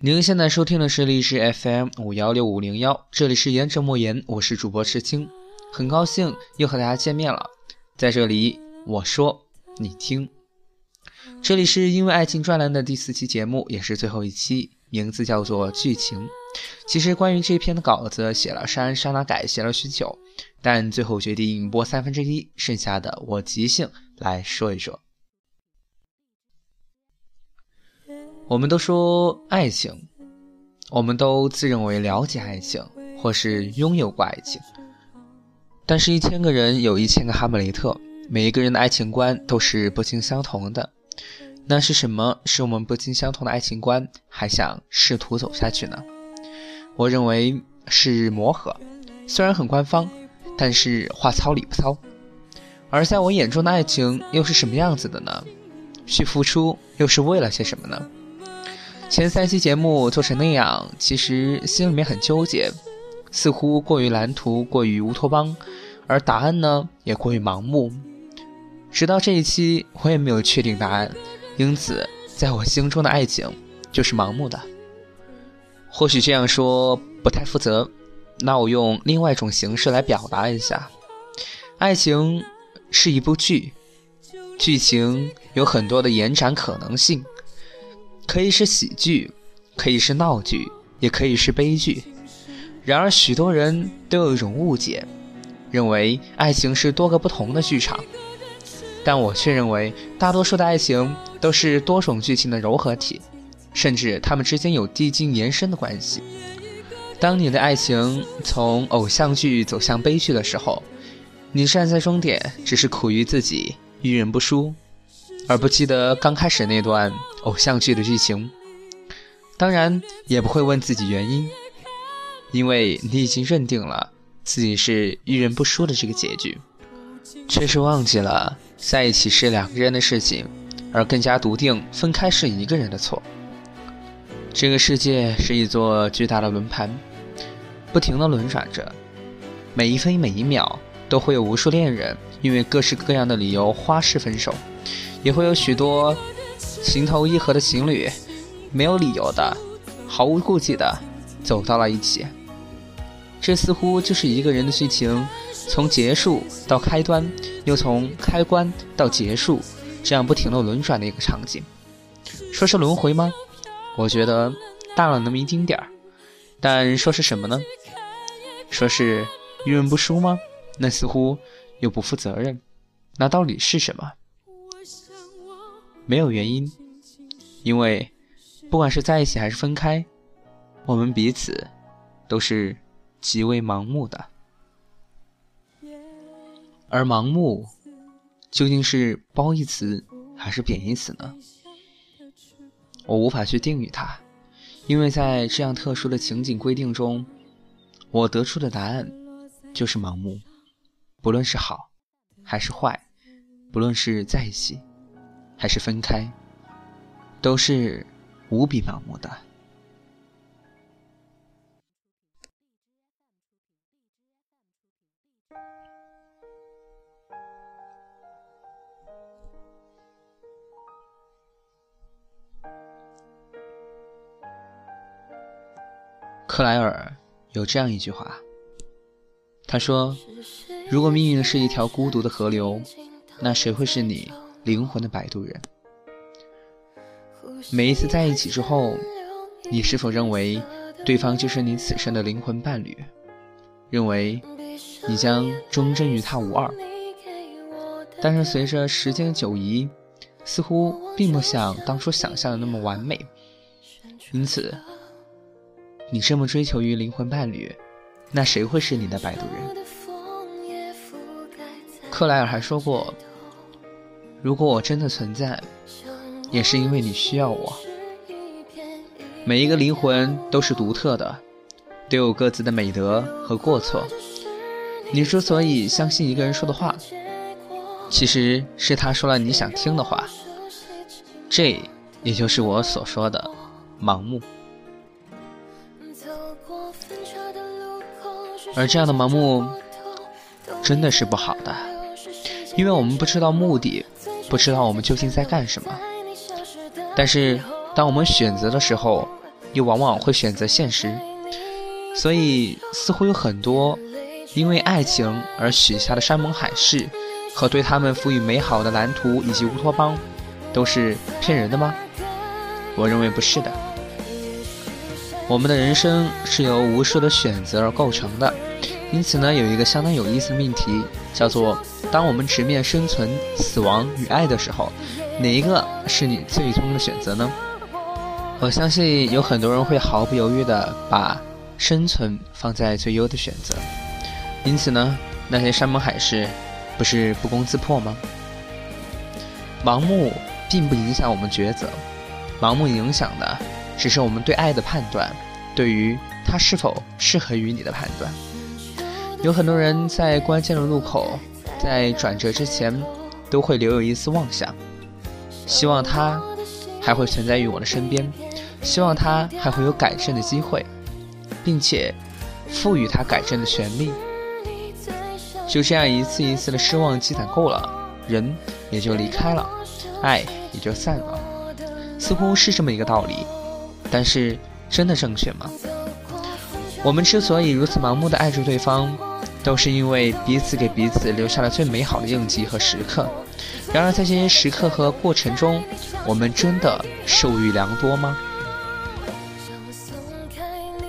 您现在收听的是荔枝 FM 五幺六五零幺，这里是言者莫言，我是主播赤青，很高兴又和大家见面了。在这里，我说你听，这里是因为爱情专栏的第四期节目，也是最后一期，名字叫做剧情。其实关于这篇的稿子写了删删了改，写了许久，但最后决定播三分之一，剩下的我即兴来说一说。我们都说爱情，我们都自认为了解爱情，或是拥有过爱情。但是，一千个人有一千个哈姆雷特，每一个人的爱情观都是不尽相同的。那是什么使我们不尽相同的爱情观还想试图走下去呢？我认为是磨合，虽然很官方，但是话糙理不糙。而在我眼中的爱情又是什么样子的呢？去付出又是为了些什么呢？前三期节目做成那样，其实心里面很纠结，似乎过于蓝图，过于乌托邦，而答案呢也过于盲目。直到这一期，我也没有确定答案，因此在我心中的爱情就是盲目的。或许这样说不太负责，那我用另外一种形式来表达一下：爱情是一部剧，剧情有很多的延展可能性。可以是喜剧，可以是闹剧，也可以是悲剧。然而，许多人都有一种误解，认为爱情是多个不同的剧场。但我却认为，大多数的爱情都是多种剧情的糅合体，甚至它们之间有递进延伸的关系。当你的爱情从偶像剧走向悲剧的时候，你站在终点，只是苦于自己遇人不淑。而不记得刚开始那段偶像剧的剧情，当然也不会问自己原因，因为你已经认定了自己是遇人不淑的这个结局，却是忘记了在一起是两个人的事情，而更加笃定分开是一个人的错。这个世界是一座巨大的轮盘，不停的轮转着，每一分每一秒都会有无数恋人因为各式各样的理由花式分手。也会有许多情投意合的情侣，没有理由的、毫无顾忌的走到了一起。这似乎就是一个人的剧情，从结束到开端，又从开关到结束，这样不停的轮转的一个场景。说是轮回吗？我觉得大了那么一丁点儿。但说是什么呢？说是遇人不淑吗？那似乎又不负责任。那到底是什么？没有原因，因为不管是在一起还是分开，我们彼此都是极为盲目的。而盲目究竟是褒义词还是贬义词呢？我无法去定义它，因为在这样特殊的情景规定中，我得出的答案就是盲目。不论是好还是坏，不论是在一起。还是分开，都是无比盲目的。克莱尔有这样一句话，他说：“如果命运是一条孤独的河流，那谁会是你？”灵魂的摆渡人。每一次在一起之后，你是否认为对方就是你此生的灵魂伴侣？认为你将忠贞于他无二？但是随着时间的久移，似乎并不像当初想象的那么完美。因此，你这么追求于灵魂伴侣，那谁会是你的摆渡人？克莱尔还说过。如果我真的存在，也是因为你需要我。每一个灵魂都是独特的，都有各自的美德和过错。你之所以相信一个人说的话，其实是他说了你想听的话。这也就是我所说的盲目。而这样的盲目，真的是不好的，因为我们不知道目的。不知道我们究竟在干什么，但是当我们选择的时候，又往往会选择现实。所以，似乎有很多因为爱情而许下的山盟海誓，和对他们赋予美好的蓝图以及乌托邦，都是骗人的吗？我认为不是的。我们的人生是由无数的选择而构成的，因此呢，有一个相当有意思的命题，叫做：当我们直面生存、死亡与爱的时候，哪一个是你最终的选择呢？我相信有很多人会毫不犹豫地把生存放在最优的选择，因此呢，那些山盟海誓不是不攻自破吗？盲目并不影响我们抉择。盲目影响的，只是我们对爱的判断，对于它是否适合于你的判断。有很多人在关键的路口，在转折之前，都会留有一丝妄想，希望他还会存在于我的身边，希望他还会有改正的机会，并且赋予他改正的权利。就这样一次一次的失望积攒够了，人也就离开了，爱也就散了。似乎是这么一个道理，但是真的正确吗？我们之所以如此盲目的爱着对方，都是因为彼此给彼此留下了最美好的印记和时刻。然而在这些时刻和过程中，我们真的受益良多吗？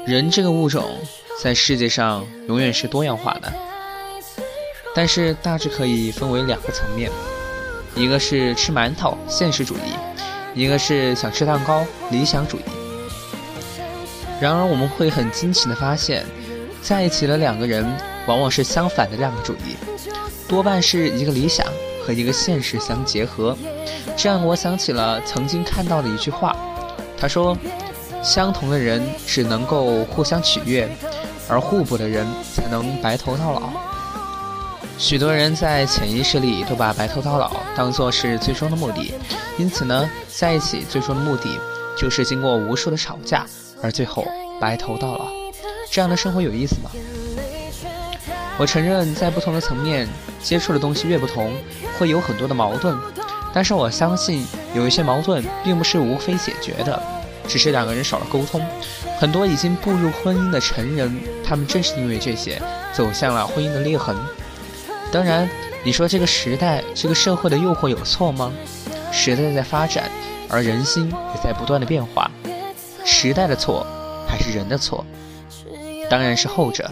人这个物种在世界上永远是多样化的，但是大致可以分为两个层面，一个是吃馒头，现实主义。一个是想吃蛋糕，理想主义。然而我们会很惊奇地发现，在一起的两个人往往是相反的两个主义，多半是一个理想和一个现实相结合。这让我想起了曾经看到的一句话，他说：“相同的人只能够互相取悦，而互补的人才能白头到老。”许多人在潜意识里都把白头到老当做是最终的目的，因此呢，在一起最终的目的就是经过无数的吵架，而最后白头到老。这样的生活有意思吗？我承认，在不同的层面接触的东西越不同，会有很多的矛盾。但是我相信，有一些矛盾并不是无非解决的，只是两个人少了沟通。很多已经步入婚姻的成人，他们正是因为这些，走向了婚姻的裂痕。当然，你说这个时代、这个社会的诱惑有错吗？时代在发展，而人心也在不断的变化。时代的错还是人的错？当然是后者，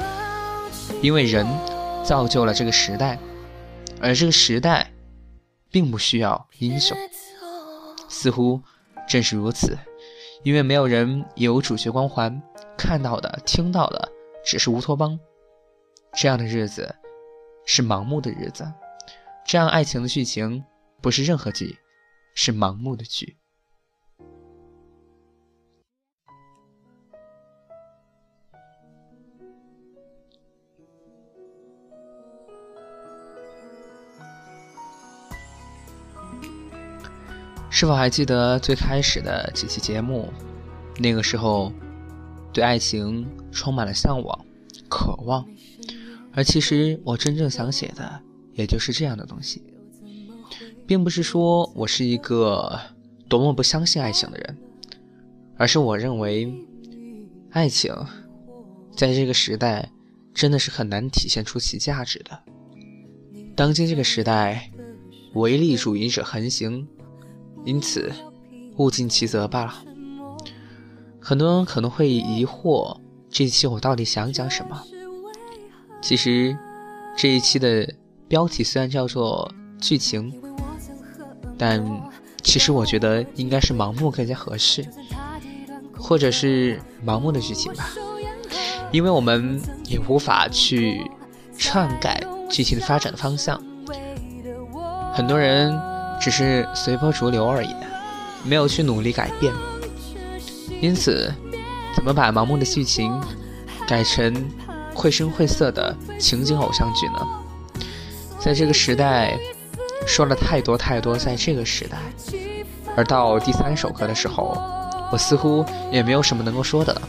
因为人造就了这个时代，而这个时代并不需要英雄。似乎正是如此，因为没有人有主角光环，看到的、听到的只是乌托邦。这样的日子。是盲目的日子，这样爱情的剧情不是任何剧，是盲目的剧。是否还记得最开始的几期节目？那个时候，对爱情充满了向往、渴望。而其实我真正想写的，也就是这样的东西，并不是说我是一个多么不相信爱情的人，而是我认为，爱情在这个时代真的是很难体现出其价值的。当今这个时代，唯利主义者横行，因此物尽其责罢了。很多人可能会疑惑，这一期我到底想讲什么？其实，这一期的标题虽然叫做剧情，但其实我觉得应该是盲目更加合适，或者是盲目的剧情吧，因为我们也无法去篡改剧情的发展的方向。很多人只是随波逐流而已，没有去努力改变。因此，怎么把盲目的剧情改成？绘声绘色的情景偶像剧呢，在这个时代说了太多太多，在这个时代，而到第三首歌的时候，我似乎也没有什么能够说的了，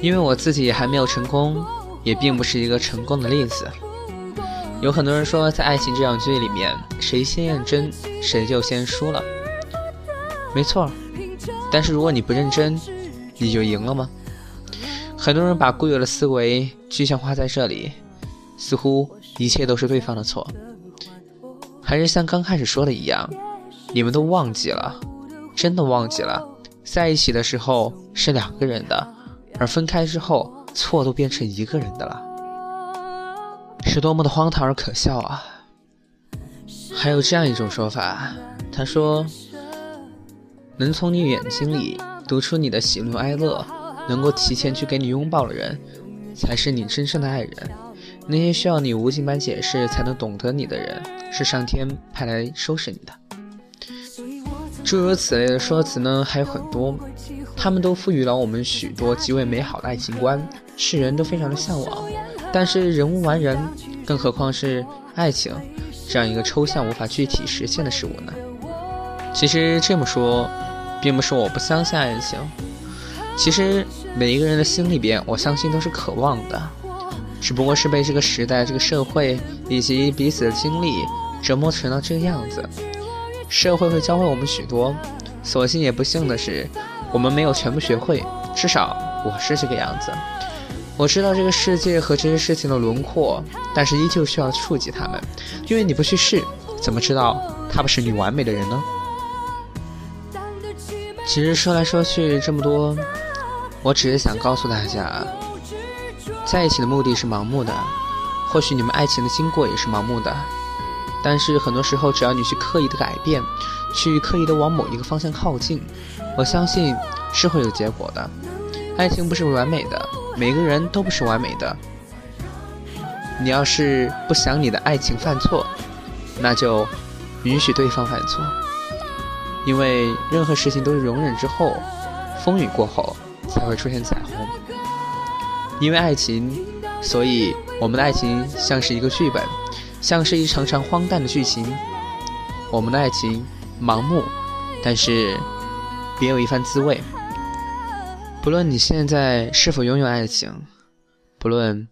因为我自己还没有成功，也并不是一个成功的例子。有很多人说，在爱情这场剧里面，谁先认真，谁就先输了。没错，但是如果你不认真，你就赢了吗？很多人把固有的思维具象化在这里，似乎一切都是对方的错。还是像刚开始说的一样，你们都忘记了，真的忘记了，在一起的时候是两个人的，而分开之后，错都变成一个人的了，是多么的荒唐而可笑啊！还有这样一种说法，他说。能从你眼睛里读出你的喜怒哀乐，能够提前去给你拥抱的人，才是你真正的爱人。那些需要你无尽般解释才能懂得你的人，是上天派来收拾你的。诸如此类的说辞呢，还有很多，他们都赋予了我们许多极为美好的爱情观，世人都非常的向往。但是人无完人，更何况是爱情这样一个抽象无法具体实现的事物呢？其实这么说。并不是我不相信爱情，其实每一个人的心里边，我相信都是渴望的，只不过是被这个时代、这个社会以及彼此的经历折磨成了这个样子。社会会教会我们许多，所幸也不幸的是，我们没有全部学会，至少我是这个样子。我知道这个世界和这些事情的轮廓，但是依旧需要触及他们，因为你不去试，怎么知道他不是你完美的人呢？其实说来说去这么多，我只是想告诉大家，在一起的目的是盲目的，或许你们爱情的经过也是盲目的，但是很多时候，只要你去刻意的改变，去刻意的往某一个方向靠近，我相信是会有结果的。爱情不是完美的，每个人都不是完美的。你要是不想你的爱情犯错，那就允许对方犯错。因为任何事情都是容忍之后，风雨过后才会出现彩虹。因为爱情，所以我们的爱情像是一个剧本，像是一场场荒诞的剧情。我们的爱情盲目，但是别有一番滋味。不论你现在是否拥有爱情，不论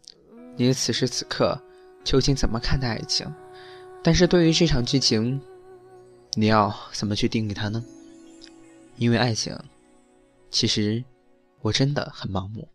你此时此刻究竟怎么看待爱情，但是对于这场剧情。你要怎么去定义它呢？因为爱情，其实我真的很盲目。